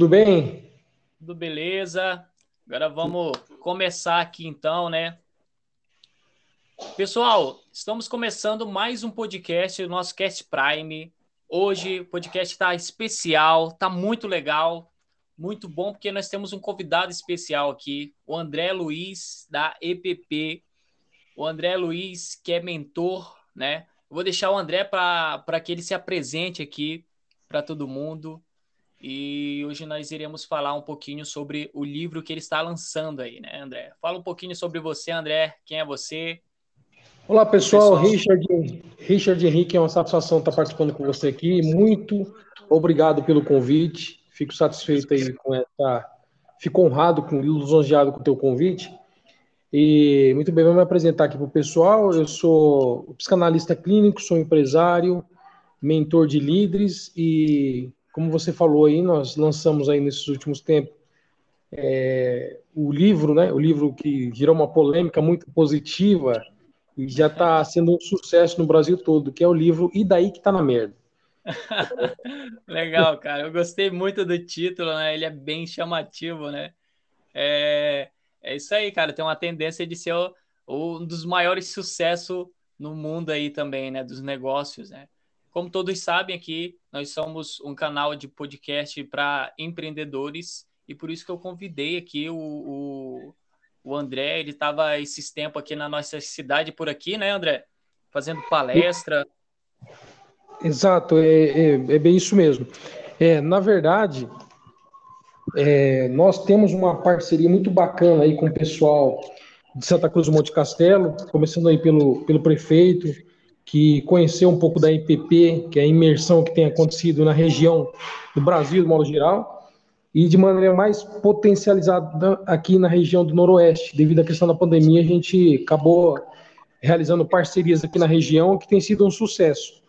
Tudo bem? Tudo beleza. Agora vamos começar aqui então, né? Pessoal, estamos começando mais um podcast, o nosso Cast Prime. Hoje o podcast está especial, está muito legal, muito bom, porque nós temos um convidado especial aqui, o André Luiz, da EPP. O André Luiz, que é mentor, né? Eu vou deixar o André para que ele se apresente aqui para todo mundo. E hoje nós iremos falar um pouquinho sobre o livro que ele está lançando aí, né, André? Fala um pouquinho sobre você, André. Quem é você? Olá, pessoal. pessoal. Richard, Richard Henrique, é uma satisfação estar participando com você aqui. Muito obrigado pelo convite. Fico satisfeito aí com essa. Fico honrado, com, lisonjeado com o teu convite. E muito bem, vamos me apresentar aqui para o pessoal. Eu sou psicanalista clínico, sou empresário, mentor de líderes e como você falou aí, nós lançamos aí nesses últimos tempos é, o livro, né? O livro que gerou uma polêmica muito positiva e já está sendo um sucesso no Brasil todo, que é o livro E daí que tá na merda. Legal, cara. Eu gostei muito do título, né? Ele é bem chamativo, né? É, é isso aí, cara. Tem uma tendência de ser o, um dos maiores sucessos no mundo aí também, né? Dos negócios, né? Como todos sabem aqui, nós somos um canal de podcast para empreendedores e por isso que eu convidei aqui o, o, o André. Ele estava esses tempos aqui na nossa cidade por aqui, né, André? Fazendo palestra. Exato, é, é, é bem isso mesmo. É, na verdade, é, nós temos uma parceria muito bacana aí com o pessoal de Santa Cruz do Monte Castelo, começando aí pelo, pelo prefeito, que conheceu um pouco da IPP, que é a imersão que tem acontecido na região do Brasil, de modo geral, e de maneira mais potencializada aqui na região do Noroeste. Devido à questão da pandemia, a gente acabou realizando parcerias aqui na região, que tem sido um sucesso.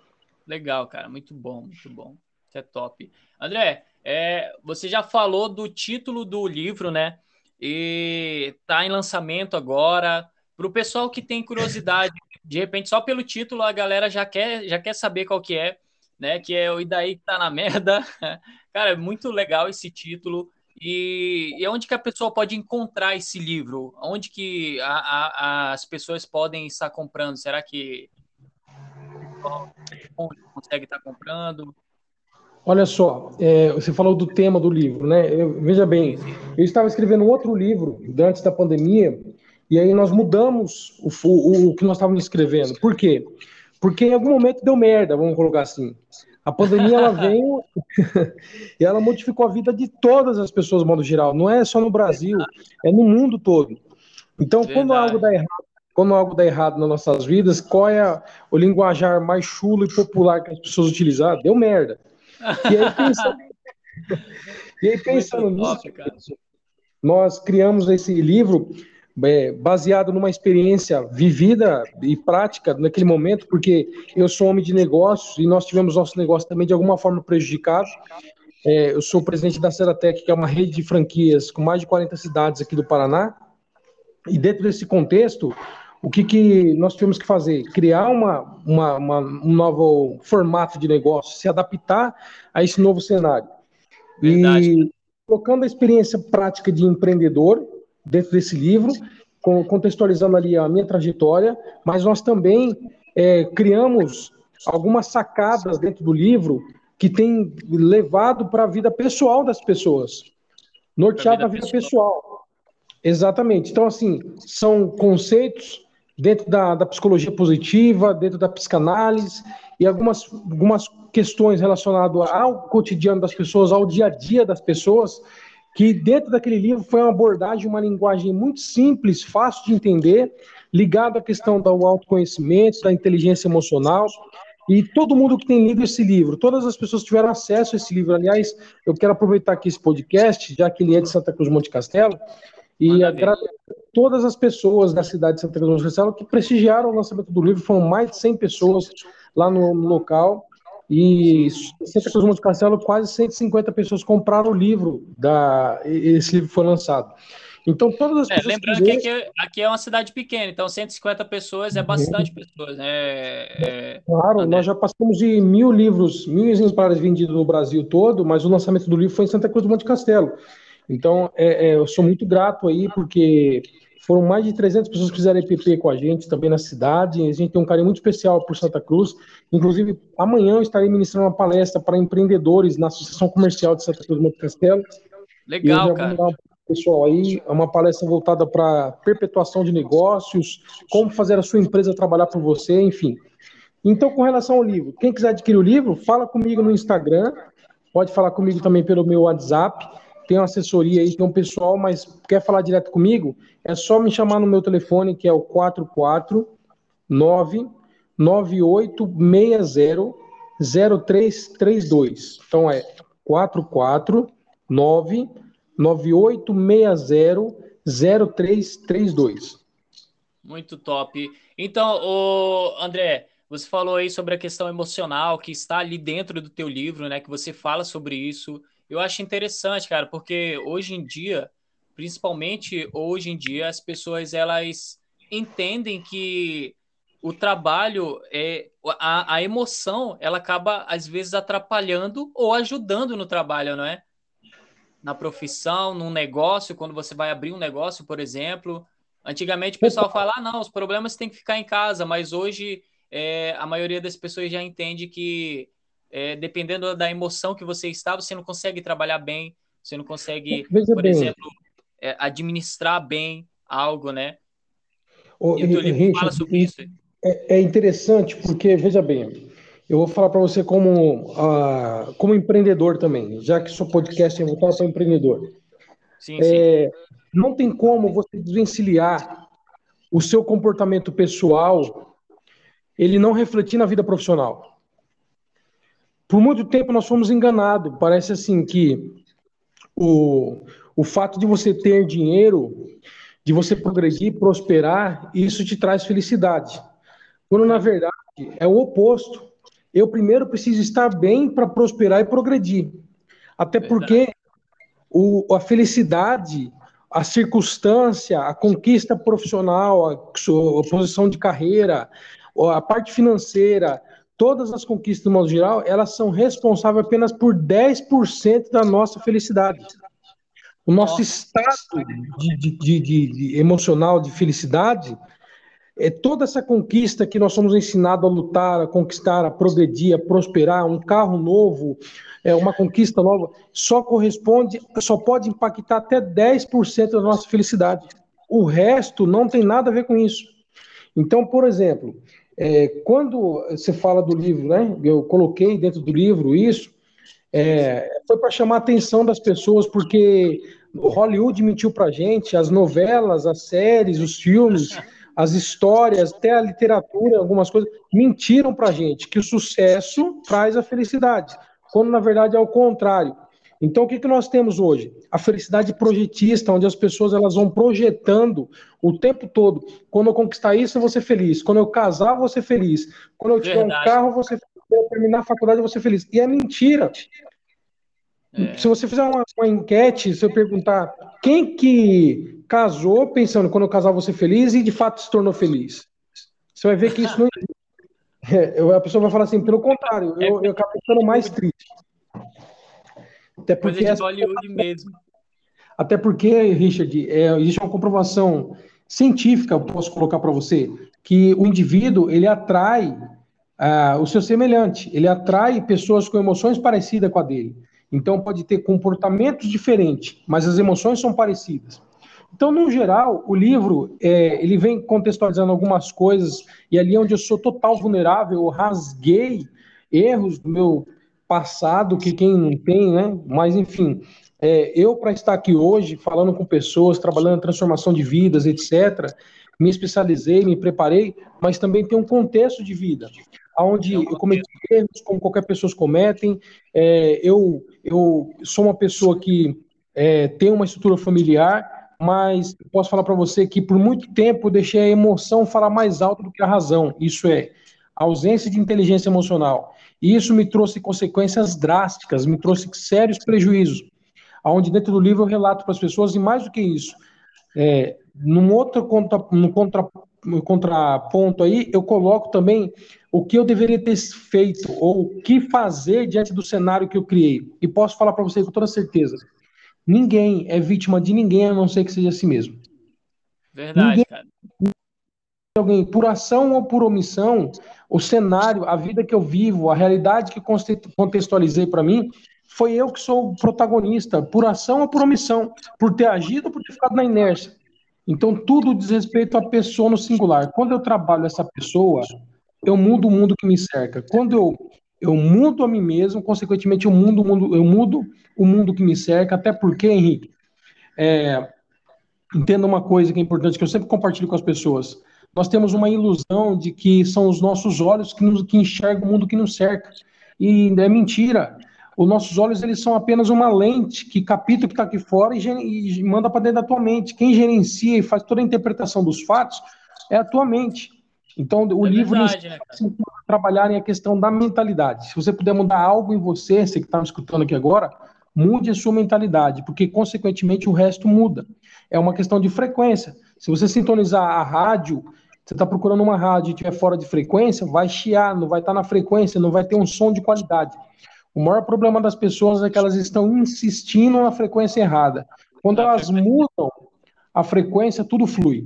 Legal, cara, muito bom, muito bom. Isso é top. André, é, você já falou do título do livro, né? E tá em lançamento agora. Para o pessoal que tem curiosidade de repente, só pelo título, a galera já quer, já quer saber qual que é, né? Que é o E daí que tá na merda. Cara, é muito legal esse título. E, e onde que a pessoa pode encontrar esse livro? Onde que a, a, as pessoas podem estar comprando? Será que consegue estar comprando? Olha só, é, você falou do tema do livro, né? Eu, veja bem, eu estava escrevendo um outro livro antes da pandemia e aí nós mudamos o, o, o que nós estávamos escrevendo. Por quê? Porque em algum momento deu merda, vamos colocar assim. A pandemia ela veio e ela modificou a vida de todas as pessoas, de modo geral. Não é só no Brasil, é no mundo todo. Então, quando algo dá errado, quando algo dá errado nas nossas vidas, qual é o linguajar mais chulo e popular que as pessoas utilizaram? Deu merda. E aí, pensando, e aí, pensando nisso, nós criamos esse livro é, baseado numa experiência vivida e prática naquele momento, porque eu sou homem de negócios e nós tivemos nosso negócio também de alguma forma prejudicado. É, eu sou presidente da Ceratec, que é uma rede de franquias com mais de 40 cidades aqui do Paraná. E dentro desse contexto, o que, que nós tivemos que fazer? Criar uma, uma, uma, um novo formato de negócio, se adaptar a esse novo cenário. Verdade. E colocando a experiência prática de empreendedor, dentro desse livro, contextualizando ali a minha trajetória, mas nós também é, criamos algumas sacadas dentro do livro que tem levado para a vida pessoal das pessoas, norteado a vida pessoal. pessoal. Exatamente. Então, assim, são conceitos dentro da, da psicologia positiva, dentro da psicanálise e algumas, algumas questões relacionadas ao cotidiano das pessoas, ao dia a dia das pessoas, que dentro daquele livro foi uma abordagem, uma linguagem muito simples, fácil de entender, ligado à questão do autoconhecimento, da inteligência emocional. E todo mundo que tem lido esse livro, todas as pessoas tiveram acesso a esse livro. Aliás, eu quero aproveitar aqui esse podcast, já que ele é de Santa Cruz Monte Castelo, e agradecer a todas as pessoas da cidade de Santa Cruz Monte Castelo que prestigiaram o lançamento do livro. Foram mais de 100 pessoas lá no local. E Santa Cruz Monte Castelo, quase 150 pessoas compraram o livro, da, esse livro foi lançado. Então, todas as é, pessoas. Lembrando que, que aqui, aqui, é uma cidade pequena, então 150 pessoas é bastante pessoas, né? É... Claro, André. nós já passamos de mil livros, mil exemplares vendidos no Brasil todo, mas o lançamento do livro foi em Santa Cruz do Monte Castelo. Então, é, é, eu sou muito grato aí, porque foram mais de 300 pessoas que fizeram EPP com a gente também na cidade. A gente tem um carinho muito especial por Santa Cruz. Inclusive, amanhã eu estarei ministrando uma palestra para empreendedores na Associação Comercial de Santa Cruz do Monte Castelo. Legal, cara pessoal aí, é uma palestra voltada para perpetuação de negócios, como fazer a sua empresa trabalhar por você, enfim. Então, com relação ao livro, quem quiser adquirir o livro, fala comigo no Instagram, pode falar comigo também pelo meu WhatsApp, tem uma assessoria aí, tem um pessoal, mas quer falar direto comigo, é só me chamar no meu telefone, que é o 449 9860 0332. Então é 449 9860-0332. Muito top. Então, o André, você falou aí sobre a questão emocional que está ali dentro do teu livro, né? Que você fala sobre isso. Eu acho interessante, cara, porque hoje em dia, principalmente hoje em dia, as pessoas elas entendem que o trabalho é a, a emoção, ela acaba às vezes atrapalhando ou ajudando no trabalho, não é? na profissão, num negócio, quando você vai abrir um negócio, por exemplo. Antigamente o pessoal fala, ah, não, os problemas têm que ficar em casa, mas hoje é, a maioria das pessoas já entende que é, dependendo da emoção que você está, você não consegue trabalhar bem, você não consegue, Veja por bem. exemplo, é, administrar bem algo, né? O, e o teu livro Richard, fala sobre isso. É, é interessante porque, veja bem, eu vou falar para você como, uh, como empreendedor também, já que seu podcast é voltado para empreendedor. Sim, é, sim. Não tem como você desvencilhar o seu comportamento pessoal, ele não refletir na vida profissional. Por muito tempo nós fomos enganados. Parece assim que o, o fato de você ter dinheiro, de você progredir, prosperar, isso te traz felicidade. Quando na verdade é o oposto eu primeiro preciso estar bem para prosperar e progredir. Até porque o, a felicidade, a circunstância, a conquista profissional, a, a posição de carreira, a parte financeira, todas as conquistas, no modo geral, elas são responsáveis apenas por 10% da nossa felicidade. O nosso estado de, de, de, de, emocional de felicidade é toda essa conquista que nós somos ensinados a lutar, a conquistar, a progredir, a prosperar, um carro novo, é uma conquista nova, só corresponde, só pode impactar até 10% da nossa felicidade. O resto não tem nada a ver com isso. Então, por exemplo, é, quando você fala do livro, né? Eu coloquei dentro do livro isso, é, foi para chamar a atenção das pessoas, porque Hollywood mentiu para gente, as novelas, as séries, os filmes as histórias, até a literatura, algumas coisas, mentiram para gente que o sucesso traz a felicidade, quando na verdade é o contrário. Então, o que, que nós temos hoje? A felicidade projetista, onde as pessoas elas vão projetando o tempo todo. Quando eu conquistar isso, eu vou ser feliz. Quando eu casar, eu vou ser feliz. Quando eu tiver Verdade. um carro, eu vou ser feliz. Quando eu terminar a faculdade, eu vou ser feliz. E é mentira. É. Se você fizer uma, uma, enquete, se eu perguntar quem que casou pensando quando eu casar vou ser feliz e de fato se tornou feliz, você vai ver que isso não é, a pessoa vai falar assim, pelo contrário, eu, eu acabo ficando mais triste. Até porque Coisa de Hollywood mesmo. Até porque, Richard, é, existe uma comprovação científica, eu posso colocar para você, que o indivíduo ele atrai uh, o seu semelhante, ele atrai pessoas com emoções parecidas com a dele. Então pode ter comportamentos diferentes, mas as emoções são parecidas. Então, no geral, o livro é, ele vem contextualizando algumas coisas e ali onde eu sou total vulnerável, eu rasguei erros do meu passado que quem não tem, né? Mas enfim, é, eu para estar aqui hoje falando com pessoas, trabalhando transformação de vidas, etc. Me especializei, me preparei, mas também tem um contexto de vida onde eu cometi erros, como qualquer pessoa cometem. É, eu, eu sou uma pessoa que é, tem uma estrutura familiar, mas posso falar para você que por muito tempo eu deixei a emoção falar mais alto do que a razão. Isso é, a ausência de inteligência emocional. E isso me trouxe consequências drásticas, me trouxe sérios prejuízos. Onde dentro do livro eu relato para as pessoas, e mais do que isso, É, num outro contra, no contra, no contraponto aí, eu coloco também o que eu deveria ter feito ou o que fazer diante do cenário que eu criei. E posso falar para você com toda certeza: ninguém é vítima de ninguém a não ser que seja a si mesmo. Verdade, ninguém, cara. Alguém, por ação ou por omissão, o cenário, a vida que eu vivo, a realidade que contextualizei para mim, foi eu que sou o protagonista, por ação ou por omissão, por ter agido ou por ter ficado na inércia. Então, tudo diz respeito à pessoa no singular. Quando eu trabalho essa pessoa, eu mudo o mundo que me cerca. Quando eu, eu mudo a mim mesmo, consequentemente, eu mudo, mundo, eu mudo o mundo que me cerca. Até porque, Henrique, é, entenda uma coisa que é importante, que eu sempre compartilho com as pessoas. Nós temos uma ilusão de que são os nossos olhos que, nos, que enxergam o mundo que nos cerca. E é mentira os nossos olhos eles são apenas uma lente que capta o que está aqui fora e, e manda para dentro da tua mente. Quem gerencia e faz toda a interpretação dos fatos é a tua mente. Então, o é livro verdade, né, trabalhar a questão da mentalidade. Se você puder mudar algo em você, você que está me escutando aqui agora, mude a sua mentalidade, porque, consequentemente, o resto muda. É uma questão de frequência. Se você sintonizar a rádio, você está procurando uma rádio e estiver fora de frequência, vai chiar, não vai estar tá na frequência, não vai ter um som de qualidade. O maior problema das pessoas é que elas estão insistindo na frequência errada. Quando elas mudam a frequência, tudo flui.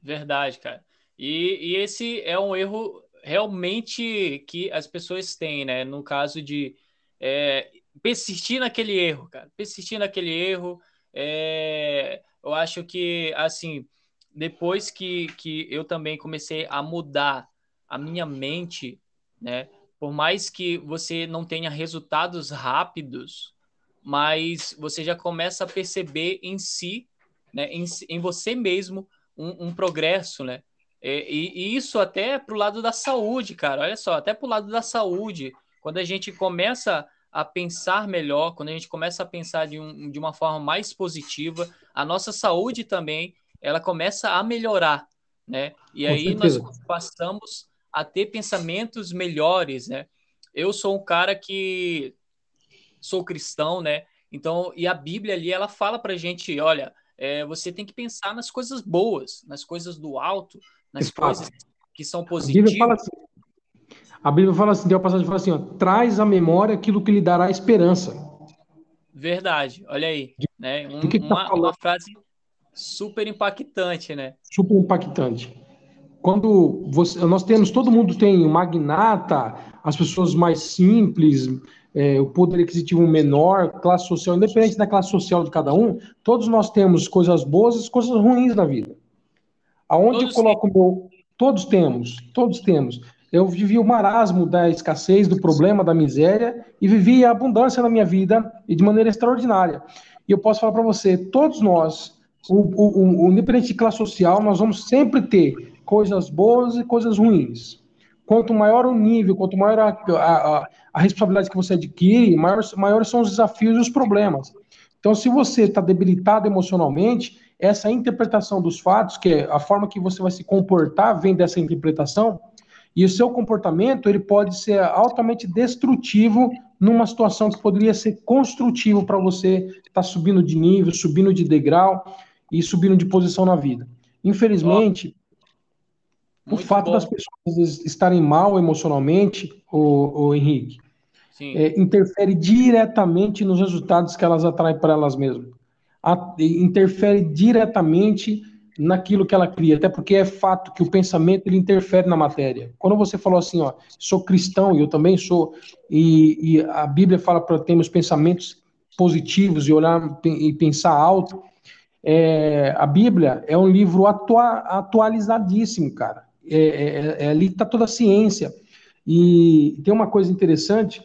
Verdade, cara. E, e, esse é um erro realmente que as pessoas têm, né? No caso de é, persistir naquele erro, cara. Persistir naquele erro. É, eu acho que, assim, depois que, que eu também comecei a mudar a minha mente, né? por mais que você não tenha resultados rápidos, mas você já começa a perceber em si, né, em, em você mesmo, um, um progresso, né? E, e, isso até para o lado da saúde, cara. Olha só, até para o lado da saúde, quando a gente começa a pensar melhor, quando a gente começa a pensar de, um, de uma forma mais positiva, a nossa saúde também ela começa a melhorar, né? E Com aí certeza. nós passamos a ter pensamentos melhores, né? Eu sou um cara que sou cristão, né? Então, e a Bíblia ali, ela fala pra gente, olha, é, você tem que pensar nas coisas boas, nas coisas do alto, nas coisas que são positivas. A Bíblia fala assim, a Bíblia fala assim, tem uma passagem que fala assim, ó, traz à memória aquilo que lhe dará esperança. Verdade, olha aí, né? Um, que que tá uma, uma frase super impactante, né? Super impactante quando você, nós temos, todo mundo tem o magnata, as pessoas mais simples, é, o poder aquisitivo menor, classe social, independente da classe social de cada um, todos nós temos coisas boas e coisas ruins na vida. Aonde todos eu coloco o meu. Todos temos, todos temos. Eu vivi o marasmo da escassez, do problema, da miséria, e vivi a abundância na minha vida e de maneira extraordinária. E eu posso falar para você, todos nós, o, o, o, independente de classe social, nós vamos sempre ter coisas boas e coisas ruins. Quanto maior o nível, quanto maior a, a, a responsabilidade que você adquire, maiores, maiores são os desafios e os problemas. Então, se você está debilitado emocionalmente, essa interpretação dos fatos, que é a forma que você vai se comportar, vem dessa interpretação, e o seu comportamento ele pode ser altamente destrutivo numa situação que poderia ser construtivo para você estar tá subindo de nível, subindo de degrau e subindo de posição na vida. Infelizmente, o fato bom. das pessoas estarem mal emocionalmente, o, o Henrique, é, interfere diretamente nos resultados que elas atraem para elas mesmas. A, interfere diretamente naquilo que ela cria, até porque é fato que o pensamento ele interfere na matéria. Quando você falou assim, ó, sou cristão e eu também sou, e, e a Bíblia fala para termos pensamentos positivos e olhar e pensar alto, é, a Bíblia é um livro atua, atualizadíssimo, cara. É, é, é, ali está toda a ciência. E tem uma coisa interessante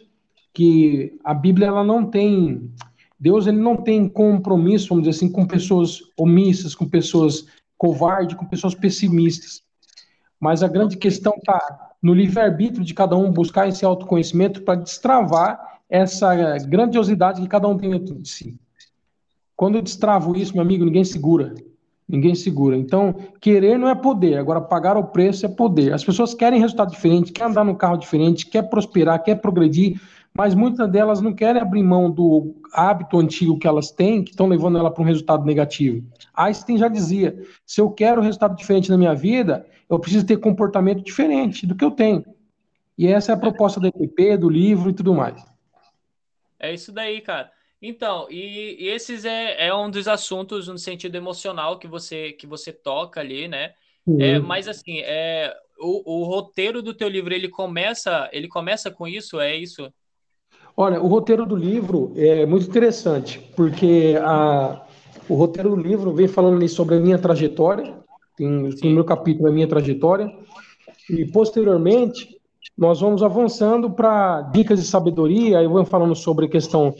que a Bíblia ela não tem Deus ele não tem compromisso, vamos dizer assim, com pessoas omissas, com pessoas covardes, com pessoas pessimistas. Mas a grande questão está no livre-arbítrio de cada um buscar esse autoconhecimento para destravar essa grandiosidade que cada um tem dentro de si. Quando eu destravo isso, meu amigo, ninguém segura. Ninguém segura. Então, querer não é poder, agora pagar o preço é poder. As pessoas querem resultado diferente, querem andar num carro diferente, quer prosperar, quer progredir, mas muitas delas não querem abrir mão do hábito antigo que elas têm, que estão levando ela para um resultado negativo. Einstein já dizia: se eu quero um resultado diferente na minha vida, eu preciso ter comportamento diferente do que eu tenho. E essa é a proposta do EPP, do livro e tudo mais. É isso daí, cara. Então, e, e esses é, é um dos assuntos no sentido emocional que você que você toca ali, né? Uhum. É, mas assim, é, o, o roteiro do teu livro ele começa ele começa com isso, é isso? Olha, o roteiro do livro é muito interessante, porque a, o roteiro do livro vem falando sobre a minha trajetória, tem, tem meu capítulo a minha trajetória, e posteriormente nós vamos avançando para dicas de sabedoria, eu vou falando sobre a questão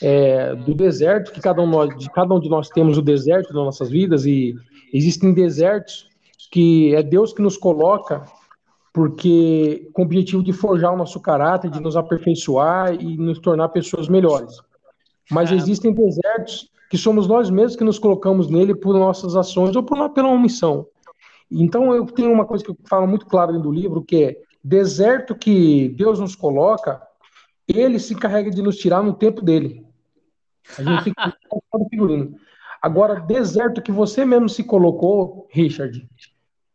é, do deserto, que cada um, nós, de cada um de nós temos o deserto nas nossas vidas, e existem desertos que é Deus que nos coloca, porque com o objetivo de forjar o nosso caráter, de nos aperfeiçoar e nos tornar pessoas melhores. Mas existem desertos que somos nós mesmos que nos colocamos nele por nossas ações ou por, pela omissão. Então eu tenho uma coisa que eu falo muito claro dentro do livro, que é deserto que Deus nos coloca, ele se encarrega de nos tirar no tempo dele. A gente tem que figurino. Agora, deserto que você mesmo se colocou, Richard,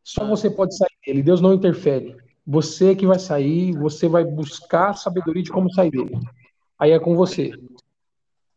só você pode sair dele. Deus não interfere. Você que vai sair, você vai buscar sabedoria de como sair dele. Aí é com você.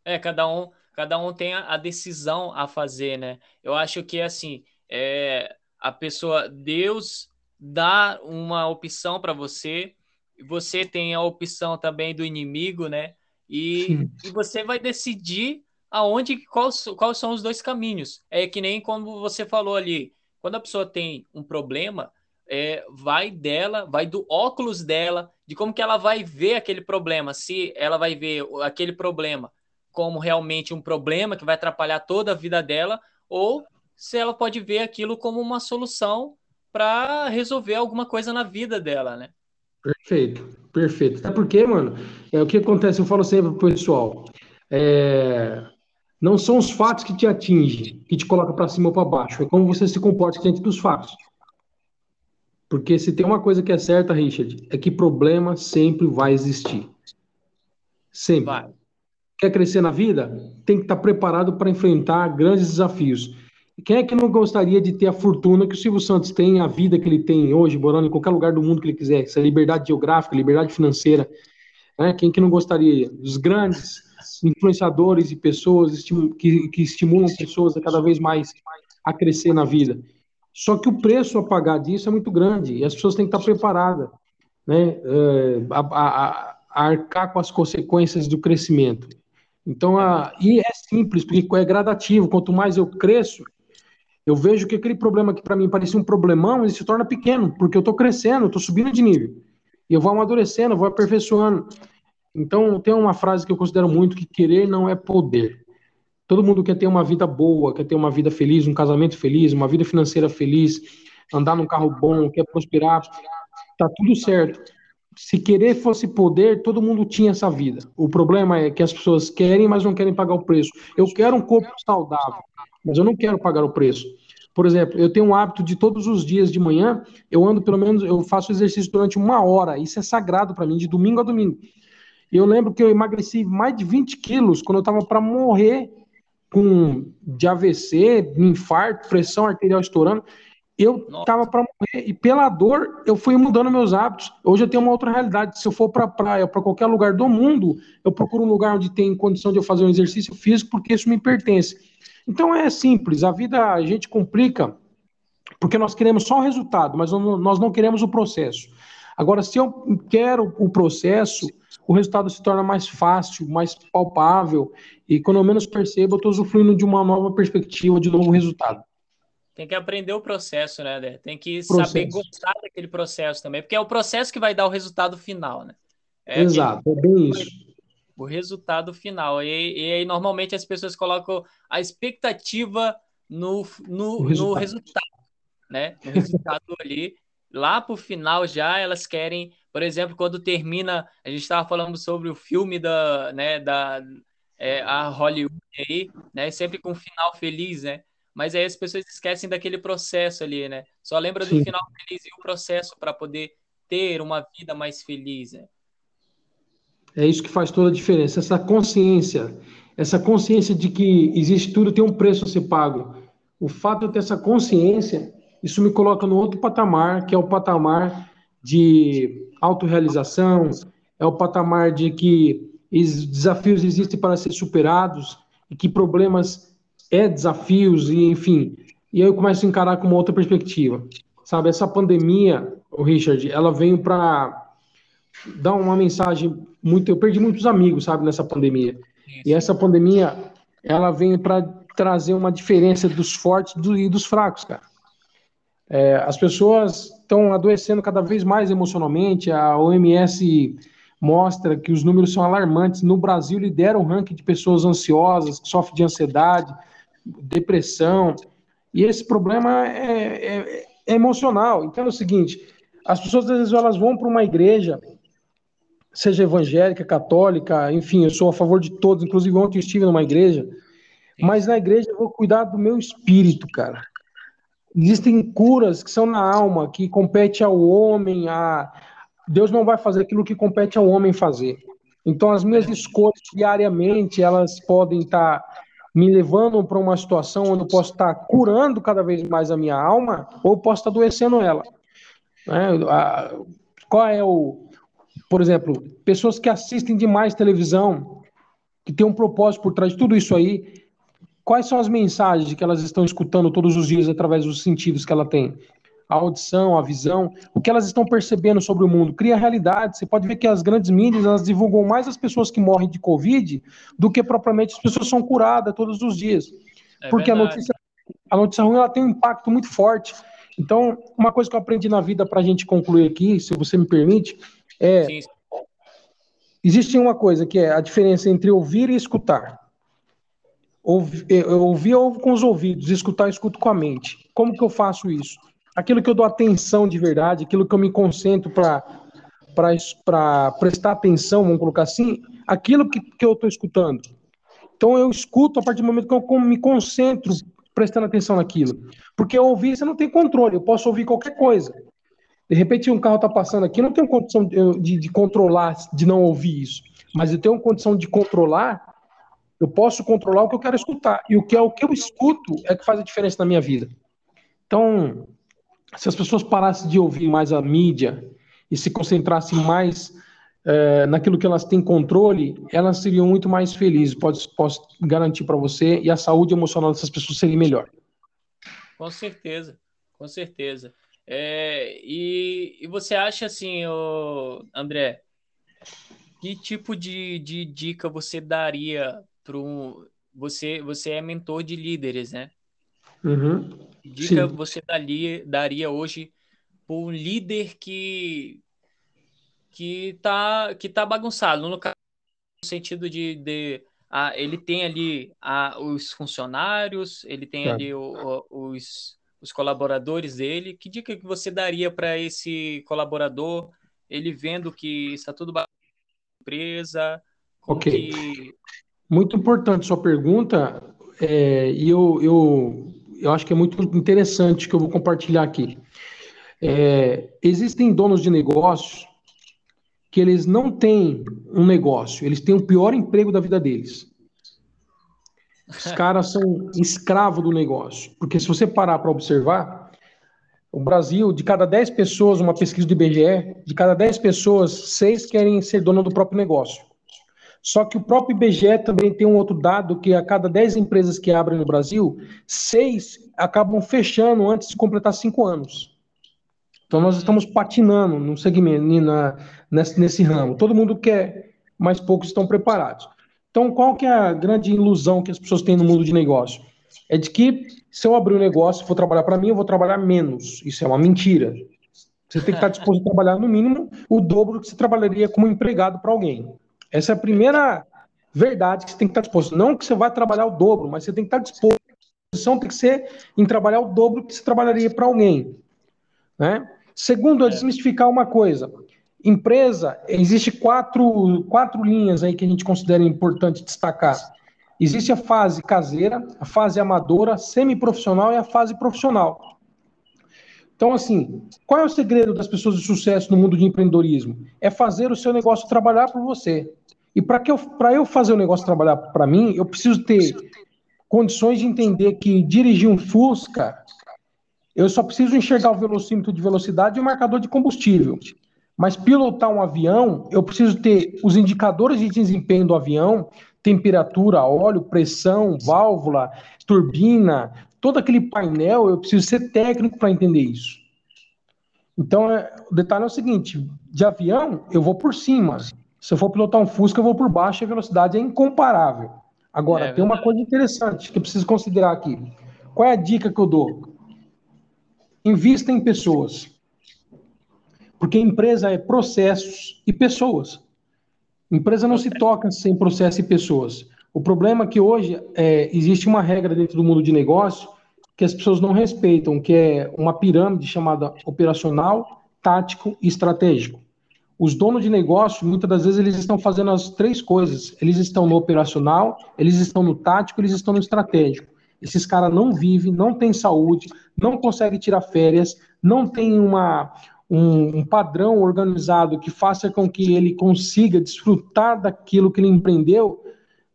É, cada um, cada um tem a decisão a fazer, né? Eu acho que assim, é, a pessoa, Deus dá uma opção para você, você tem a opção também do inimigo, né? E, e você vai decidir aonde quais, quais são os dois caminhos. É que nem como você falou ali, quando a pessoa tem um problema, é, vai dela, vai do óculos dela, de como que ela vai ver aquele problema, se ela vai ver aquele problema como realmente um problema que vai atrapalhar toda a vida dela, ou se ela pode ver aquilo como uma solução para resolver alguma coisa na vida dela, né? Perfeito, perfeito. Até porque, mano, é o que acontece, eu falo sempre pro pessoal, é, não são os fatos que te atingem, que te coloca para cima ou para baixo, é como você se comporta diante dos fatos. Porque se tem uma coisa que é certa, Richard, é que problema sempre vai existir. Sempre. Vai. Quer crescer na vida? Tem que estar preparado para enfrentar grandes desafios. Quem é que não gostaria de ter a fortuna que o Silvio Santos tem, a vida que ele tem hoje, morando em qualquer lugar do mundo que ele quiser, essa liberdade geográfica, liberdade financeira? Né? Quem que não gostaria? Os grandes influenciadores e pessoas que, que estimulam pessoas a cada vez mais a crescer na vida. Só que o preço a pagar disso é muito grande e as pessoas têm que estar preparadas né? É, a, a, a arcar com as consequências do crescimento. Então, a, e é simples, porque é gradativo. Quanto mais eu cresço, eu vejo que aquele problema que para mim parecia um problemão, ele se torna pequeno, porque eu estou crescendo, estou subindo de nível. E eu vou amadurecendo, eu vou aperfeiçoando. Então, tem uma frase que eu considero muito, que querer não é poder. Todo mundo quer ter uma vida boa, quer ter uma vida feliz, um casamento feliz, uma vida financeira feliz, andar num carro bom, quer prosperar, tá tudo certo. Se querer fosse poder, todo mundo tinha essa vida. O problema é que as pessoas querem, mas não querem pagar o preço. Eu quero um corpo saudável, mas eu não quero pagar o preço. Por exemplo, eu tenho um hábito de todos os dias de manhã, eu ando pelo menos, eu faço exercício durante uma hora. Isso é sagrado para mim, de domingo a domingo. E eu lembro que eu emagreci mais de 20 quilos quando eu estava para morrer com de AVC, infarto, pressão arterial estourando. Eu estava para morrer e pela dor eu fui mudando meus hábitos. Hoje eu tenho uma outra realidade. Se eu for para a praia, para qualquer lugar do mundo, eu procuro um lugar onde tem condição de eu fazer um exercício físico porque isso me pertence. Então é simples, a vida a gente complica porque nós queremos só o resultado, mas nós não queremos o processo. Agora, se eu quero o processo, o resultado se torna mais fácil, mais palpável, e quando eu menos percebo, eu estou usufruindo de uma nova perspectiva, de novo resultado. Tem que aprender o processo, né, Dé? Tem que processo. saber gostar daquele processo também, porque é o processo que vai dar o resultado final, né? É Exato, é bem isso o resultado final. E, e aí, normalmente, as pessoas colocam a expectativa no, no, resultado. no resultado, né? No resultado ali. Lá para o final já elas querem, por exemplo, quando termina, a gente estava falando sobre o filme da, né, da é, a Hollywood aí, né? Sempre com um final feliz, né? Mas aí as pessoas esquecem daquele processo ali, né? Só lembra do Sim. final feliz e o processo para poder ter uma vida mais feliz. Né? É isso que faz toda a diferença, essa consciência, essa consciência de que existe tudo, tem um preço a ser pago. O fato de eu ter essa consciência, isso me coloca no outro patamar, que é o patamar de autorrealização, é o patamar de que desafios existem para ser superados e que problemas é desafios e enfim. E aí eu começo a encarar com uma outra perspectiva. Sabe, essa pandemia, o Richard, ela veio para dar uma mensagem muito. Eu perdi muitos amigos, sabe, nessa pandemia. E essa pandemia, ela vem para trazer uma diferença dos fortes e dos fracos, cara. É, as pessoas estão adoecendo cada vez mais emocionalmente. A OMS mostra que os números são alarmantes. No Brasil, lidera o ranking de pessoas ansiosas, que sofrem de ansiedade, depressão. E esse problema é, é, é emocional. Então é o seguinte: as pessoas às vezes elas vão para uma igreja, seja evangélica, católica, enfim, eu sou a favor de todos. Inclusive ontem eu estive numa igreja, mas na igreja eu vou cuidar do meu espírito, cara. Existem curas que são na alma, que compete ao homem, a Deus não vai fazer aquilo que compete ao homem fazer. Então as minhas escolhas diariamente, elas podem estar me levando para uma situação onde eu posso estar curando cada vez mais a minha alma ou posso estar adoecendo ela. Né? qual é o. Por exemplo, pessoas que assistem demais televisão, que tem um propósito por trás de tudo isso aí, quais são as mensagens que elas estão escutando todos os dias através dos sentidos que ela tem? A audição, a visão, o que elas estão percebendo sobre o mundo, cria realidade. Você pode ver que as grandes mídias elas divulgam mais as pessoas que morrem de Covid do que propriamente as pessoas são curadas todos os dias. É Porque a notícia, a notícia ruim ela tem um impacto muito forte. Então, uma coisa que eu aprendi na vida para a gente concluir aqui, se você me permite, é. Sim. Existe uma coisa que é a diferença entre ouvir e escutar. Ouvir, eu ouvir eu ouvo com os ouvidos, escutar eu escuto com a mente. Como que eu faço isso? Aquilo que eu dou atenção de verdade, aquilo que eu me concentro para prestar atenção, vamos colocar assim, aquilo que, que eu estou escutando. Então eu escuto a partir do momento que eu me concentro prestando atenção naquilo. Porque ouvir você não tem controle, eu posso ouvir qualquer coisa. De repente um carro está passando aqui, eu não tenho condição de, de, controlar, de não ouvir isso. Mas eu tenho condição de controlar, eu posso controlar o que eu quero escutar. E o que é o que eu escuto é que faz a diferença na minha vida. Então, se as pessoas parassem de ouvir mais a mídia e se concentrassem mais é, naquilo que elas têm controle, elas seriam muito mais felizes, posso, posso garantir para você, e a saúde emocional dessas pessoas seria melhor. Com certeza, com certeza. É, e, e, você acha assim, ô, André, que tipo de, de dica você daria para um. Você, você é mentor de líderes, né? Uhum. Que dica Sim. você daria, daria hoje para um líder que que tá, que tá bagunçado, no, sentido de, de ah, ele tem ali ah, os funcionários, ele tem é. ali o, o, os, os colaboradores dele. Que dica que você daria para esse colaborador, ele vendo que está tudo na empresa? Ok. Que... Muito importante sua pergunta, é, e eu, eu, eu acho que é muito interessante que eu vou compartilhar aqui. É, existem donos de negócios que eles não têm um negócio, eles têm o pior emprego da vida deles. Os caras são escravo do negócio. Porque se você parar para observar, o Brasil, de cada 10 pessoas, uma pesquisa do IBGE, de cada 10 pessoas, seis querem ser dono do próprio negócio. Só que o próprio IBGE também tem um outro dado que a cada 10 empresas que abrem no Brasil, seis acabam fechando antes de completar cinco anos. Então nós estamos patinando no segmento, na, nesse, nesse ramo. Todo mundo quer, mas poucos estão preparados. Então, qual que é a grande ilusão que as pessoas têm no mundo de negócio? É de que se eu abrir um negócio for trabalhar para mim, eu vou trabalhar menos. Isso é uma mentira. Você tem que estar disposto a trabalhar no mínimo o dobro que você trabalharia como empregado para alguém. Essa é a primeira verdade que você tem que estar disposto. Não que você vai trabalhar o dobro, mas você tem que estar disposto. A posição tem que ser em trabalhar o dobro que você trabalharia para alguém. Né? Segundo, é desmistificar uma coisa. Empresa, existe quatro, quatro linhas aí que a gente considera importante destacar. Existe a fase caseira, a fase amadora, semiprofissional e a fase profissional. Então, assim, qual é o segredo das pessoas de sucesso no mundo de empreendedorismo? É fazer o seu negócio trabalhar por você. E para eu, eu fazer o negócio trabalhar para mim, eu preciso ter condições de entender que dirigir um Fusca, eu só preciso enxergar o velocímetro de velocidade e o marcador de combustível. Mas pilotar um avião, eu preciso ter os indicadores de desempenho do avião, temperatura, óleo, pressão, válvula, turbina, todo aquele painel, eu preciso ser técnico para entender isso. Então, é, o detalhe é o seguinte: de avião, eu vou por cima. Se eu for pilotar um Fusca, eu vou por baixo, a velocidade é incomparável. Agora, é, tem uma coisa interessante que eu preciso considerar aqui. Qual é a dica que eu dou? Invista em pessoas. Porque empresa é processos e pessoas. Empresa não se toca sem processo e pessoas. O problema é que hoje é, existe uma regra dentro do mundo de negócio que as pessoas não respeitam, que é uma pirâmide chamada operacional, tático e estratégico. Os donos de negócio, muitas das vezes, eles estão fazendo as três coisas. Eles estão no operacional, eles estão no tático, eles estão no estratégico. Esses caras não vivem, não têm saúde, não conseguem tirar férias, não têm uma, um, um, padrão organizado que faça com que ele consiga desfrutar daquilo que ele empreendeu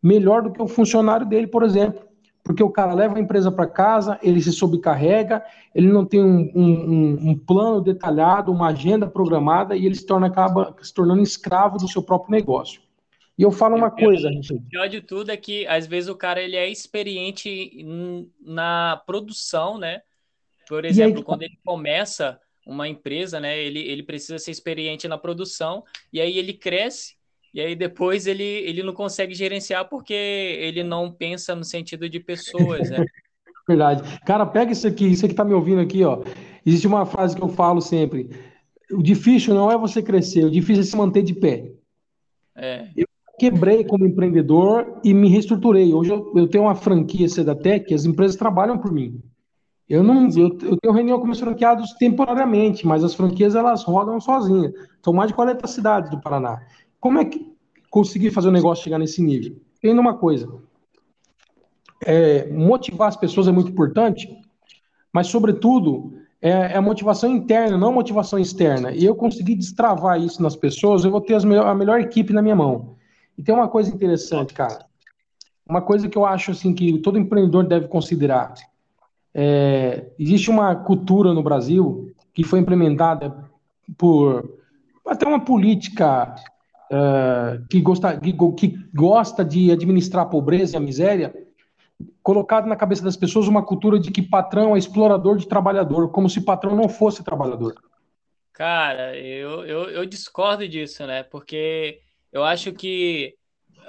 melhor do que o funcionário dele, por exemplo porque o cara leva a empresa para casa, ele se sobrecarrega, ele não tem um, um, um, plano detalhado, uma agenda programada e ele se torna acaba se tornando escravo do seu próprio negócio. E eu falo uma coisa, O pior de tudo é que às vezes o cara ele é experiente na produção, né? Por exemplo, aí, quando ele começa uma empresa, né? Ele, ele precisa ser experiente na produção e aí ele cresce e aí depois ele, ele não consegue gerenciar porque ele não pensa no sentido de pessoas, né? Verdade. Cara, pega isso aqui, isso aqui tá me ouvindo aqui, ó. Existe uma frase que eu falo sempre. O difícil não é você crescer, o difícil é se manter de pé. É. Eu quebrei como empreendedor e me reestruturei. Hoje eu, eu tenho uma franquia Sedatec, as empresas trabalham por mim. Eu não, eu, eu tenho reunião com meus franqueados temporariamente, mas as franquias elas rodam sozinhas. São mais de 40 cidades do Paraná. Como é que conseguir fazer o negócio chegar nesse nível? Tem uma coisa, é, motivar as pessoas é muito importante, mas, sobretudo, é, é, a motivação interna, não a motivação externa. E eu consegui destravar isso nas pessoas, eu vou ter a melhor equipe na minha mão. E tem uma coisa interessante, cara. Uma coisa que eu acho assim que todo empreendedor deve considerar. É, existe uma cultura no Brasil que foi implementada por até uma política uh, que, gosta, que, que gosta de administrar a pobreza e a miséria, colocado na cabeça das pessoas uma cultura de que patrão é explorador de trabalhador, como se patrão não fosse trabalhador. Cara, eu, eu, eu discordo disso, né? Porque eu acho que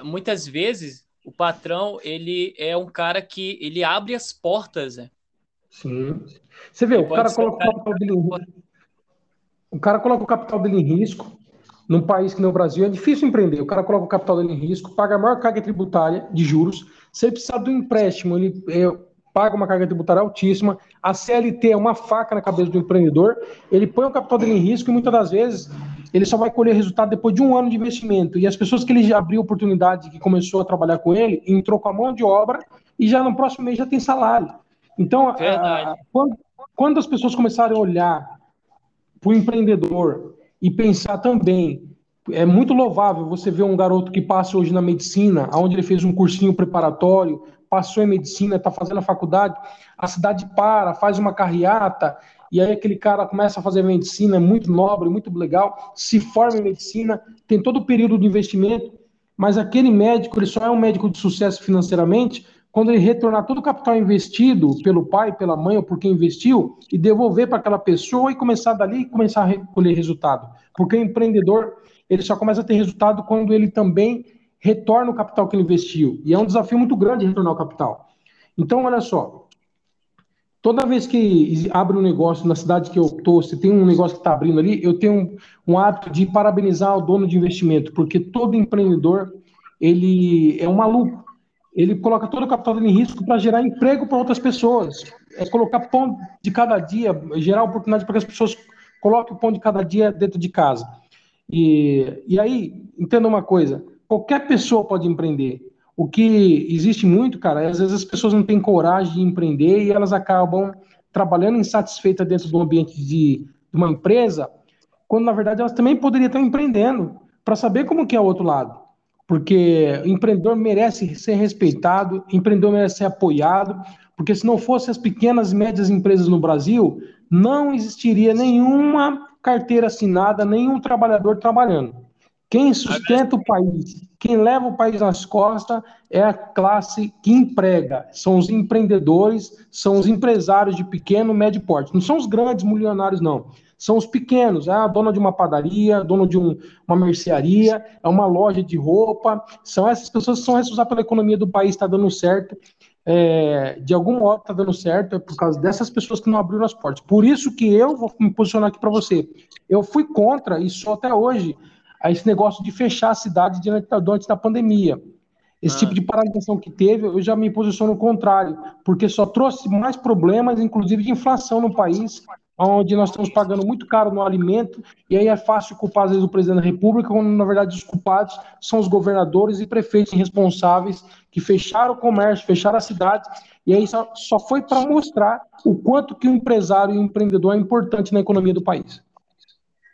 muitas vezes o patrão ele é um cara que ele abre as portas, né? Sim. Você vê, o cara, coloca o, capital dele em... o cara coloca o capital dele em risco, num país que no Brasil é difícil empreender. O cara coloca o capital dele em risco, paga a maior carga tributária de juros. Se ele precisar do empréstimo, ele é, paga uma carga tributária altíssima. A CLT é uma faca na cabeça do empreendedor. Ele põe o capital dele em risco e muitas das vezes ele só vai colher resultado depois de um ano de investimento. E as pessoas que ele já abriu oportunidade, que começou a trabalhar com ele, entrou com a mão de obra e já no próximo mês já tem salário. Então, a, quando, quando as pessoas começarem a olhar para o empreendedor e pensar também. É muito louvável você ver um garoto que passa hoje na medicina, onde ele fez um cursinho preparatório, passou em medicina, está fazendo a faculdade, a cidade para, faz uma carreata, e aí aquele cara começa a fazer medicina, é muito nobre, muito legal, se forma em medicina, tem todo o período de investimento, mas aquele médico, ele só é um médico de sucesso financeiramente quando ele retornar todo o capital investido pelo pai, pela mãe ou por quem investiu e devolver para aquela pessoa e começar dali e começar a recolher resultado. Porque o empreendedor, ele só começa a ter resultado quando ele também retorna o capital que ele investiu. E é um desafio muito grande retornar o capital. Então, olha só, toda vez que abre um negócio na cidade que eu estou, se tem um negócio que está abrindo ali, eu tenho um, um, hábito de parabenizar o dono de investimento, porque todo empreendedor ele é um maluco ele coloca todo o capital dele em risco para gerar emprego para outras pessoas. É colocar pão de cada dia, gerar oportunidade para que as pessoas coloquem o pão de cada dia dentro de casa. E, e aí, entenda uma coisa: qualquer pessoa pode empreender. o que existe muito, cara, é às vezes as pessoas não têm coragem de empreender e elas acabam trabalhando insatisfeitas dentro do ambiente de, de uma empresa, quando na verdade elas também poderiam estar empreendendo para saber como que é o outro lado. Porque o empreendedor merece ser respeitado, o empreendedor merece ser apoiado, porque se não fossem as pequenas e médias empresas no Brasil, não existiria nenhuma carteira assinada, nenhum trabalhador trabalhando. Quem sustenta o país, quem leva o país nas costas é a classe que emprega, são os empreendedores, são os empresários de pequeno, médio porte. Não são os grandes milionários, não. São os pequenos, é a dona de uma padaria, dono de um, uma mercearia, é uma loja de roupa. São essas pessoas que são responsáveis pela economia do país, está dando certo. É, de algum modo está dando certo, é por causa dessas pessoas que não abriram as portas. Por isso que eu vou me posicionar aqui para você. Eu fui contra, e sou até hoje, a esse negócio de fechar a cidade diante da, antes da pandemia. Esse ah. tipo de paralisação que teve, eu já me posiciono no contrário, porque só trouxe mais problemas, inclusive de inflação no país, onde nós estamos pagando muito caro no alimento, e aí é fácil culpar, às vezes, o presidente da República, quando, na verdade, os culpados são os governadores e prefeitos responsáveis que fecharam o comércio, fecharam a cidade, e aí só, só foi para mostrar o quanto que o empresário e o empreendedor é importante na economia do país.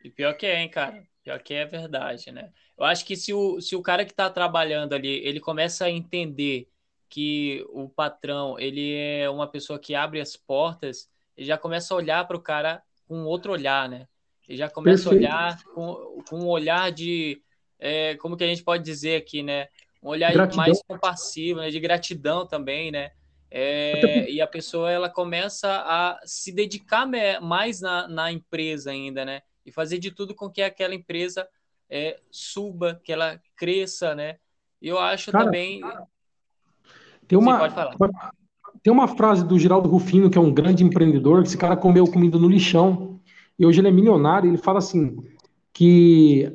E pior que é, hein, cara? Pior que é verdade, né? Eu acho que se o, se o cara que está trabalhando ali, ele começa a entender que o patrão, ele é uma pessoa que abre as portas, ele já começa a olhar para o cara com outro olhar, né? Ele já começa Perfeito. a olhar com, com um olhar de, é, como que a gente pode dizer aqui, né? Um olhar gratidão. mais compassivo, né? de gratidão também, né? É, e a pessoa ela começa a se dedicar mais na, na empresa ainda, né? e fazer de tudo com que aquela empresa é, suba, que ela cresça, né? E eu acho Cara, também. Tem uma, tem uma frase do Geraldo Rufino, que é um grande empreendedor, que esse cara comeu comida no lixão, e hoje ele é milionário, ele fala assim, que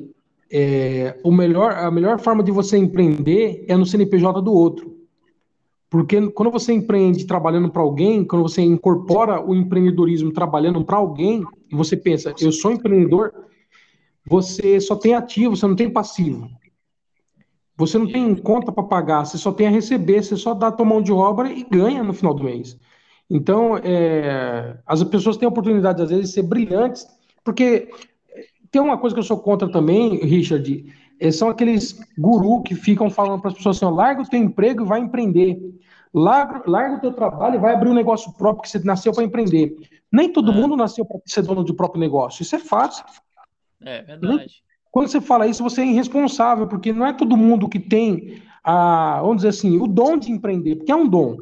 é, o melhor, a melhor forma de você empreender é no CNPJ do outro. Porque quando você empreende trabalhando para alguém, quando você incorpora o empreendedorismo trabalhando para alguém, você pensa, eu sou empreendedor, você só tem ativo, você não tem passivo. Você não tem conta para pagar, você só tem a receber, você só dá a tua mão de obra e ganha no final do mês. Então, é, as pessoas têm a oportunidade, às vezes, de ser brilhantes, porque tem uma coisa que eu sou contra também, Richard, é, são aqueles gurus que ficam falando para as pessoas assim: larga o teu emprego e vai empreender. Larga, larga o teu trabalho e vai abrir um negócio próprio que você nasceu para empreender. Nem todo é. mundo nasceu para ser dono do próprio negócio. Isso é fácil. É verdade. Quando você fala isso, você é irresponsável, porque não é todo mundo que tem a, vamos dizer assim, o dom de empreender, porque é um dom.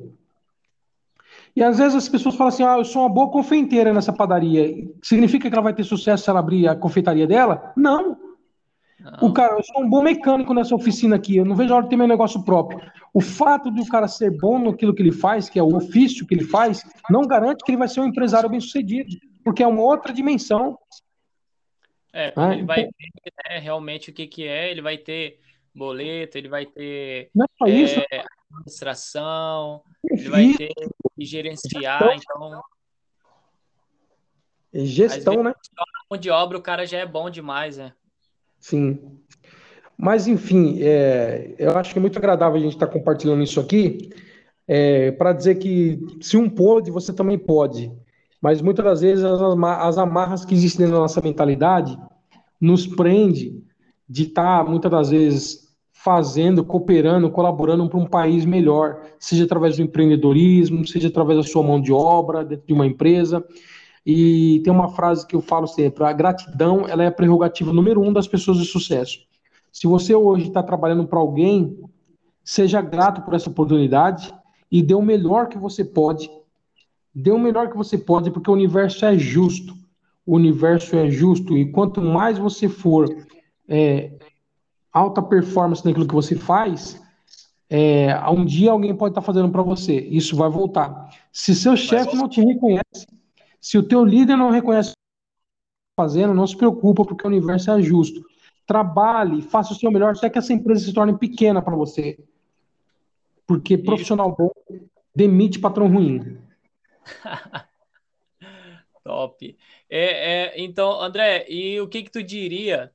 E às vezes as pessoas falam assim: ah, eu sou uma boa confeiteira nessa padaria. Significa que ela vai ter sucesso se ela abrir a confeitaria dela? Não. Não. O cara, eu sou um bom mecânico nessa oficina aqui, eu não vejo a hora de ter meu negócio próprio. O fato de o cara ser bom naquilo que ele faz, que é o ofício que ele faz, não garante que ele vai ser um empresário bem sucedido, porque é uma outra dimensão. É, ah, ele vai então ver né, realmente o que, que é, ele vai ter boleto, ele vai ter é isso. É, administração, ele vai ter que gerenciar, então. Gestão, né? Mão de obra, o cara já é bom demais, né? Sim. Mas, enfim, é, eu acho que é muito agradável a gente estar compartilhando isso aqui, é, para dizer que se um pode, você também pode. Mas muitas das vezes as, as amarras que existem na nossa mentalidade nos prende de estar, muitas das vezes, fazendo, cooperando, colaborando para um país melhor, seja através do empreendedorismo, seja através da sua mão de obra dentro de uma empresa. E tem uma frase que eu falo sempre: a gratidão ela é a prerrogativa número um das pessoas de sucesso. Se você hoje está trabalhando para alguém, seja grato por essa oportunidade e dê o melhor que você pode. Dê o melhor que você pode, porque o universo é justo. O universo é justo e quanto mais você for é, alta performance naquilo que você faz, é, um dia alguém pode estar tá fazendo para você. Isso vai voltar. Se seu chefe não te reconhece, se o teu líder não reconhece o que está fazendo, não se preocupa, porque o universo é justo. Trabalhe, faça o seu melhor até que essa empresa se torne pequena para você. Porque profissional bom demite patrão ruim. Top. É, é, então, André, e o que que tu diria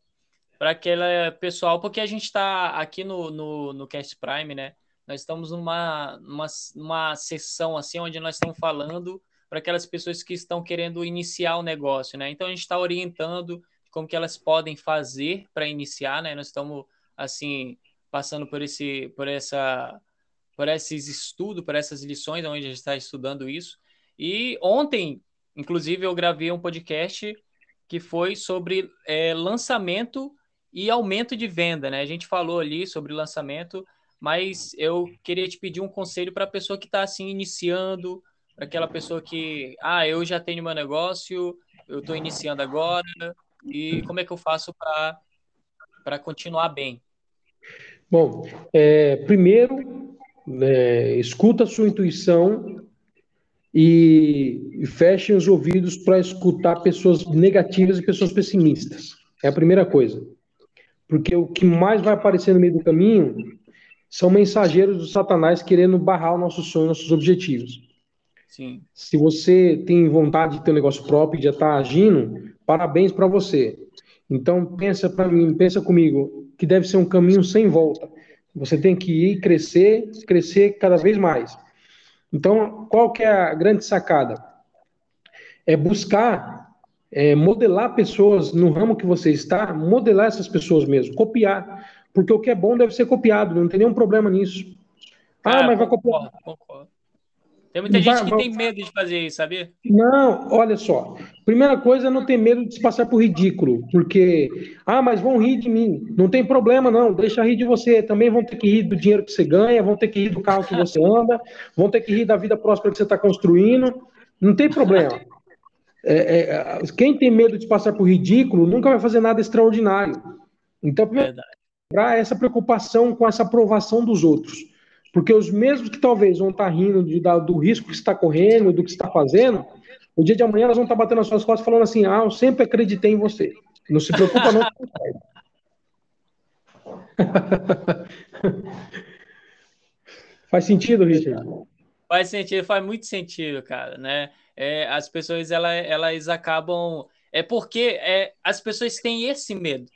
para aquele pessoal? Porque a gente está aqui no, no, no Cast Prime, né? nós estamos numa, numa, numa sessão assim onde nós estamos falando para aquelas pessoas que estão querendo iniciar o negócio, né? Então a gente está orientando como que elas podem fazer para iniciar, né? Nós estamos assim passando por esse por essa por esses estudos, por essas lições onde a gente está estudando isso. E ontem, inclusive, eu gravei um podcast que foi sobre é, lançamento e aumento de venda, né? A gente falou ali sobre lançamento, mas eu queria te pedir um conselho para a pessoa que está assim iniciando, para aquela pessoa que, ah, eu já tenho meu negócio, eu estou iniciando agora, e como é que eu faço para continuar bem? Bom, é, primeiro, é, escuta a sua intuição e, e feche os ouvidos para escutar pessoas negativas e pessoas pessimistas. É a primeira coisa. Porque o que mais vai aparecer no meio do caminho são mensageiros do Satanás querendo barrar o nosso sonho, nossos objetivos. Sim. Se você tem vontade de ter um negócio próprio e já está agindo, parabéns para você. Então pensa para mim, pensa comigo, que deve ser um caminho sem volta. Você tem que ir crescer, crescer cada vez mais. Então, qual que é a grande sacada? É buscar é, modelar pessoas no ramo que você está, modelar essas pessoas mesmo, copiar. Porque o que é bom deve ser copiado, não tem nenhum problema nisso. ah, mas vai copiar. Concordo. Tem muita vai, gente que vai... tem medo de fazer isso, sabia? Não, olha só. Primeira coisa é não ter medo de se passar por ridículo, porque, ah, mas vão rir de mim. Não tem problema, não. Deixa rir de você. Também vão ter que rir do dinheiro que você ganha, vão ter que rir do carro que você anda, vão ter que rir da vida próspera que você está construindo. Não tem problema. É, é, quem tem medo de passar por ridículo nunca vai fazer nada extraordinário. Então, para essa preocupação com essa aprovação dos outros. Porque os mesmos que talvez vão estar tá rindo de, da, do risco que está correndo, do que está fazendo, o dia de amanhã elas vão estar tá batendo nas suas costas falando assim: ah, eu sempre acreditei em você. Não se preocupa, não. faz sentido, Richard? Faz sentido, faz muito sentido, cara, né? É, as pessoas elas, elas acabam é porque é, as pessoas têm esse medo.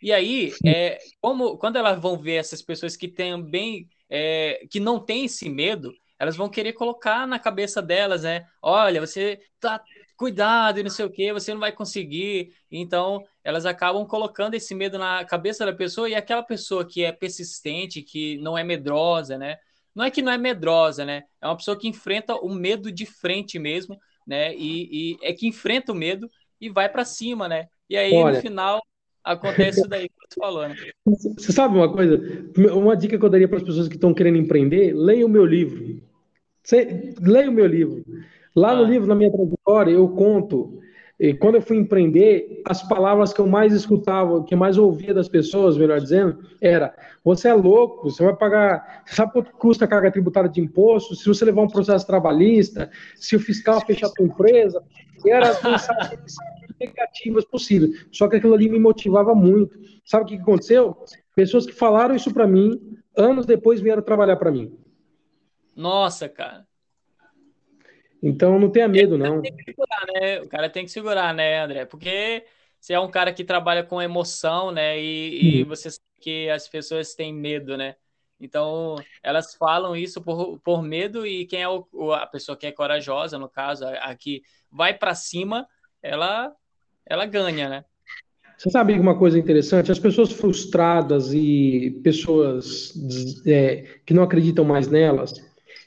E aí, é, como quando elas vão ver essas pessoas que também é, que não têm esse medo, elas vão querer colocar na cabeça delas, né? Olha, você tá cuidado e não sei o que, você não vai conseguir. Então, elas acabam colocando esse medo na cabeça da pessoa e aquela pessoa que é persistente, que não é medrosa, né? Não é que não é medrosa, né? É uma pessoa que enfrenta o medo de frente mesmo, né? E, e é que enfrenta o medo e vai para cima, né? E aí, Olha, no final, acontece isso daí que você falou, né? Você sabe uma coisa? Uma dica que eu daria para as pessoas que estão querendo empreender, leia o meu livro. Você, leia o meu livro. Lá ah. no livro, na minha trajetória, eu conto e quando eu fui empreender, as palavras que eu mais escutava, que eu mais ouvia das pessoas, melhor dizendo, era: você é louco, você vai pagar. Sabe quanto custa a carga tributária de imposto? Se você levar um processo trabalhista, se o fiscal fechar a sua empresa, era negativas possíveis. Só que aquilo ali me motivava muito. Sabe o que aconteceu? Pessoas que falaram isso para mim, anos depois vieram trabalhar para mim. Nossa, cara. Então não tenha medo, não. Segurar, né? O cara tem que segurar, né, André? Porque você é um cara que trabalha com emoção, né? E, e você sabe que as pessoas têm medo, né? Então, elas falam isso por, por medo e quem é o, a pessoa que é corajosa, no caso, a, que vai para cima, ela, ela ganha, né? Você sabe uma coisa interessante? As pessoas frustradas e pessoas é, que não acreditam mais nelas,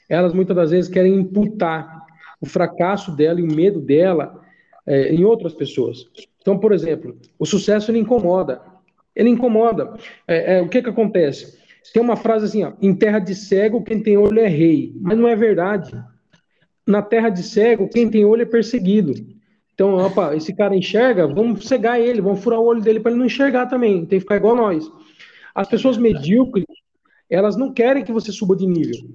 elas muitas das vezes querem imputar o fracasso dela e o medo dela é, em outras pessoas. Então, por exemplo, o sucesso ele incomoda. Ele incomoda. É, é, o que que acontece? Tem uma frase assim, ó, em terra de cego, quem tem olho é rei. Mas não é verdade. Na terra de cego, quem tem olho é perseguido. Então, opa, esse cara enxerga, vamos cegar ele, vamos furar o olho dele para ele não enxergar também. Tem que ficar igual nós. As pessoas medíocres, elas não querem que você suba de nível.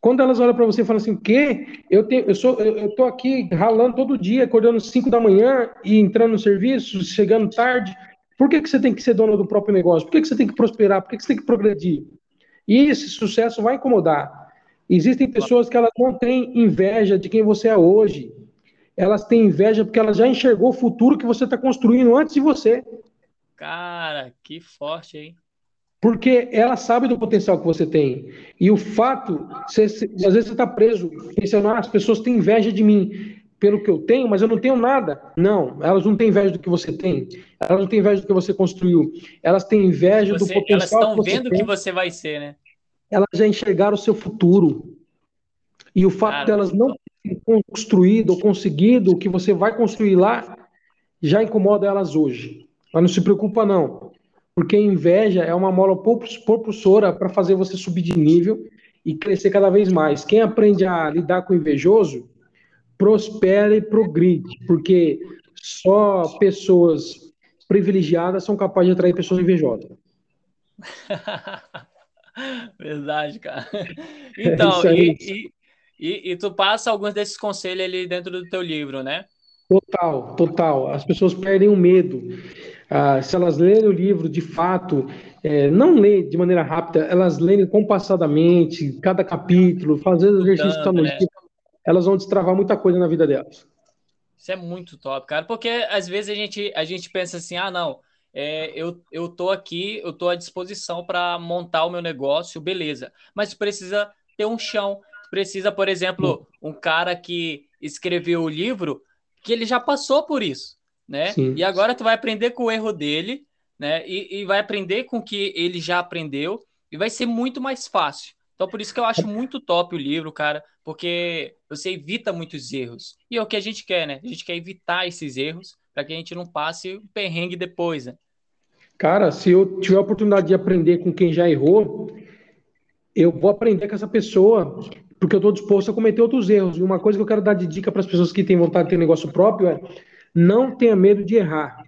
Quando elas olham para você e falam assim, o quê? Eu, tenho, eu, sou, eu, eu tô aqui ralando todo dia, acordando 5 da manhã e entrando no serviço, chegando tarde. Por que, que você tem que ser dono do próprio negócio? Por que, que você tem que prosperar? Por que, que você tem que progredir? E esse sucesso vai incomodar. Existem pessoas que elas não têm inveja de quem você é hoje. Elas têm inveja porque elas já enxergou o futuro que você está construindo antes de você. Cara, que forte, hein? Porque ela sabe do potencial que você tem. E o fato, você, às vezes você está preso, pensando, ah, as pessoas têm inveja de mim pelo que eu tenho, mas eu não tenho nada. Não, elas não têm inveja do que você tem. Elas não têm inveja do que você construiu. Elas têm inveja você, do potencial. Elas estão vendo o que você vai ser, né? Elas já enxergaram o seu futuro. E o fato Cara, delas não construído ou conseguido o que você vai construir lá já incomoda elas hoje. Mas não se preocupa, não. Porque inveja é uma mola propulsora para fazer você subir de nível e crescer cada vez mais. Quem aprende a lidar com o invejoso prospera e progride, porque só pessoas privilegiadas são capazes de atrair pessoas invejosas. Verdade, cara. Então, é e, e, e, tu passa alguns desses conselhos ali dentro do teu livro, né? Total, total. As pessoas perdem o medo. Ah, se elas lerem o livro de fato, é, não ler de maneira rápida, elas lerem compassadamente, cada capítulo, fazendo exercício Tanto, né? elas vão destravar muita coisa na vida delas. Isso é muito top, cara, porque às vezes a gente, a gente pensa assim, ah, não, é, eu, eu tô aqui, eu tô à disposição para montar o meu negócio, beleza, mas precisa ter um chão, precisa, por exemplo, um cara que escreveu o livro, que ele já passou por isso, né? Sim. E agora tu vai aprender com o erro dele, né? E, e vai aprender com o que ele já aprendeu, e vai ser muito mais fácil. Então, por isso que eu acho muito top o livro, cara, porque você evita muitos erros. E é o que a gente quer, né? A gente quer evitar esses erros para que a gente não passe o perrengue depois, né? Cara, se eu tiver a oportunidade de aprender com quem já errou, eu vou aprender com essa pessoa, porque eu estou disposto a cometer outros erros. E uma coisa que eu quero dar de dica para as pessoas que têm vontade de ter negócio próprio é não tenha medo de errar.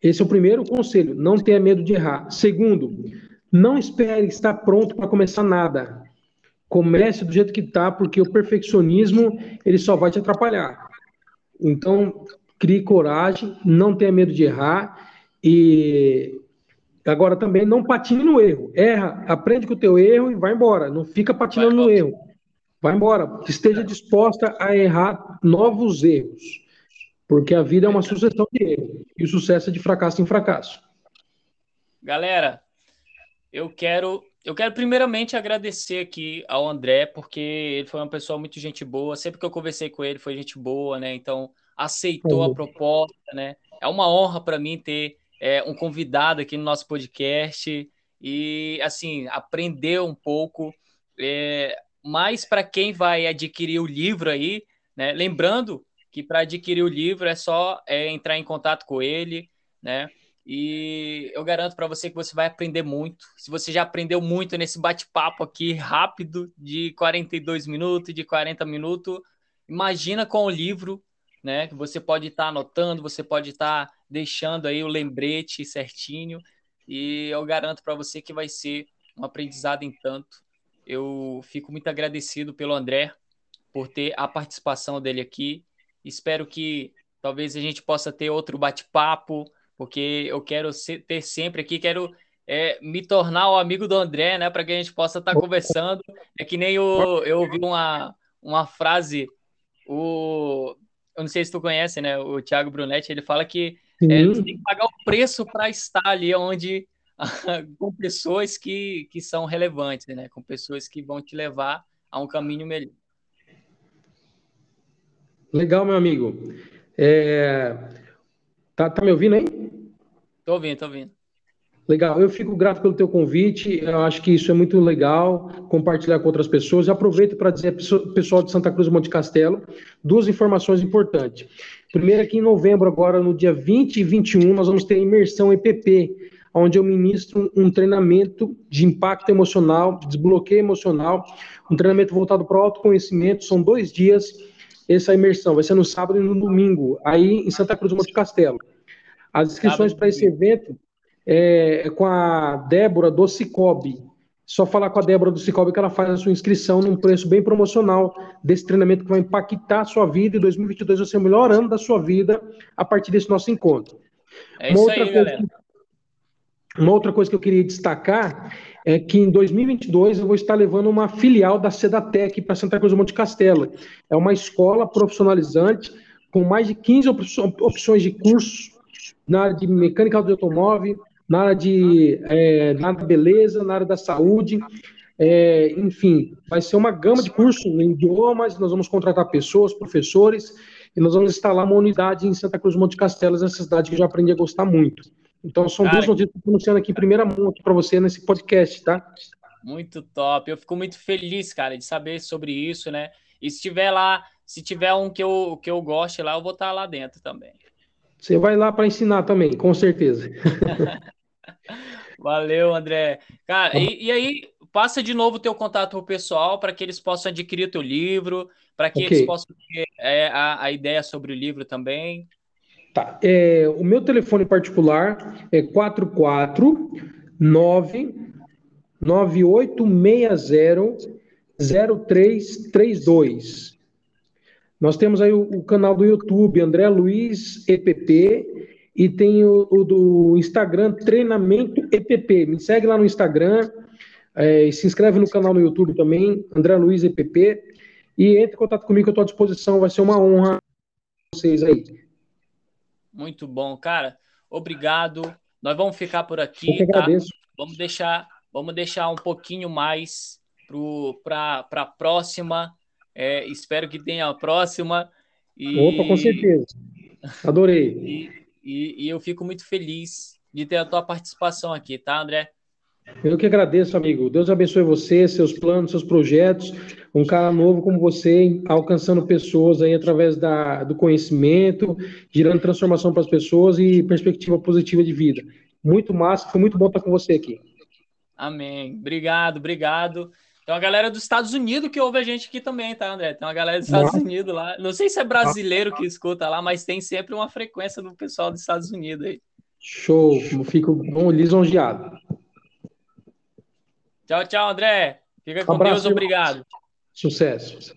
Esse é o primeiro conselho, não tenha medo de errar. Segundo, não espere estar pronto para começar nada. Comece do jeito que está, porque o perfeccionismo ele só vai te atrapalhar. Então, crie coragem, não tenha medo de errar e agora também não patine no erro. Erra, aprende com o teu erro e vai embora. Não fica patinando no erro. Vai embora. Esteja disposta a errar novos erros. Porque a vida é uma sucessão de erros. E o sucesso é de fracasso em fracasso. Galera, eu quero, eu quero primeiramente agradecer aqui ao André, porque ele foi uma pessoa muito gente boa. Sempre que eu conversei com ele, foi gente boa, né? Então, aceitou a proposta, né? É uma honra para mim ter é, um convidado aqui no nosso podcast e, assim, aprender um pouco. É, mais para quem vai adquirir o livro aí, né? Lembrando que para adquirir o livro é só é, entrar em contato com ele, né? E eu garanto para você que você vai aprender muito. Se você já aprendeu muito nesse bate-papo aqui rápido de 42 minutos, de 40 minutos, imagina com o livro, né? Que você pode estar tá anotando, você pode estar tá deixando aí o lembrete certinho. E eu garanto para você que vai ser um aprendizado em tanto. Eu fico muito agradecido pelo André por ter a participação dele aqui. Espero que talvez a gente possa ter outro bate-papo porque eu quero ter sempre aqui, quero é, me tornar o amigo do André, né, para que a gente possa estar tá conversando. É que nem eu ouvi uma, uma frase, o, eu não sei se tu conhece, né, o Thiago Brunetti, ele fala que é, você tem que pagar o preço para estar ali onde com pessoas que, que são relevantes, né, com pessoas que vão te levar a um caminho melhor. Legal, meu amigo. É... Tá, tá me ouvindo aí? Tô ouvindo, tô ouvindo. Legal, eu fico grato pelo teu convite. Eu acho que isso é muito legal compartilhar com outras pessoas. aproveito para dizer pessoal de Santa Cruz Monte Castelo duas informações importantes. Primeiro, aqui em novembro, agora no dia 20 e 21, nós vamos ter a imersão EPP, onde eu ministro um treinamento de impacto emocional, de desbloqueio emocional, um treinamento voltado para o autoconhecimento. São dois dias essa imersão, vai ser no sábado e no domingo, aí em Santa Cruz do Monte Castelo. As inscrições para esse evento é, com a Débora do Cicobi. Só falar com a Débora do Cicobi que ela faz a sua inscrição num preço bem promocional desse treinamento que vai impactar a sua vida e 2022 vai ser o melhor ano da sua vida a partir desse nosso encontro. É uma isso aí, galera. uma outra coisa que eu queria destacar é que em 2022 eu vou estar levando uma filial da Sedatec para Santa Cruz do Monte Castelo. É uma escola profissionalizante com mais de 15 opções de cursos na área de mecânica de automóvel, na área de é, na área da beleza, na área da saúde. É, enfim, vai ser uma gama de cursos em idiomas, nós vamos contratar pessoas, professores, e nós vamos instalar uma unidade em Santa Cruz Monte Castelos, essa cidade que eu já aprendi a gostar muito. Então, são Cara, duas notícias que eu estou anunciando aqui em primeira mão aqui para você nesse podcast, tá? Muito top. Eu fico muito feliz, cara, de saber sobre isso, né? E se tiver lá, se tiver um que eu, que eu goste lá, eu vou estar lá dentro também. Você vai lá para ensinar também, com certeza. Valeu, André. Cara, e, e, aí, passa de novo o teu contato pro pessoal para que eles possam adquirir o teu livro, para que okay. eles possam ter é, a, a ideia sobre o livro também. Tá. É, o meu telefone particular é 449 9860 0332. Nós temos aí o, o, canal do YouTube André Luiz EPP e tem o, o do Instagram Treinamento EPP. Me segue lá no Instagram é, se inscreve no canal no YouTube também, André Luiz EPP. E entre em contato comigo, eu estou à disposição. Vai ser uma honra vocês aí. Muito bom, cara. Obrigado. Nós vamos ficar por aqui. Tá? agradeço. Vamos deixar, vamos deixar um pouquinho mais para a próxima. É, espero que tenha a próxima. E, Opa, com certeza. Adorei. e, e, e eu fico muito feliz de ter a tua participação aqui, tá, André? Eu que agradeço, amigo. Deus abençoe você, seus planos, seus projetos. Um cara novo como você, alcançando pessoas aí através da, do conhecimento, gerando transformação para as pessoas e perspectiva positiva de vida. Muito massa, foi muito bom estar com você aqui. Amém. Obrigado, obrigado. Tem uma galera dos Estados Unidos que ouve a gente aqui também, tá, André? Tem uma galera dos Estados Unidos lá. Não sei se é brasileiro que escuta lá, mas tem sempre uma frequência do pessoal dos Estados Unidos aí. Show, fico lisonjeado. Tchau, tchau, André. Fica com Deus, obrigado. Sucesso.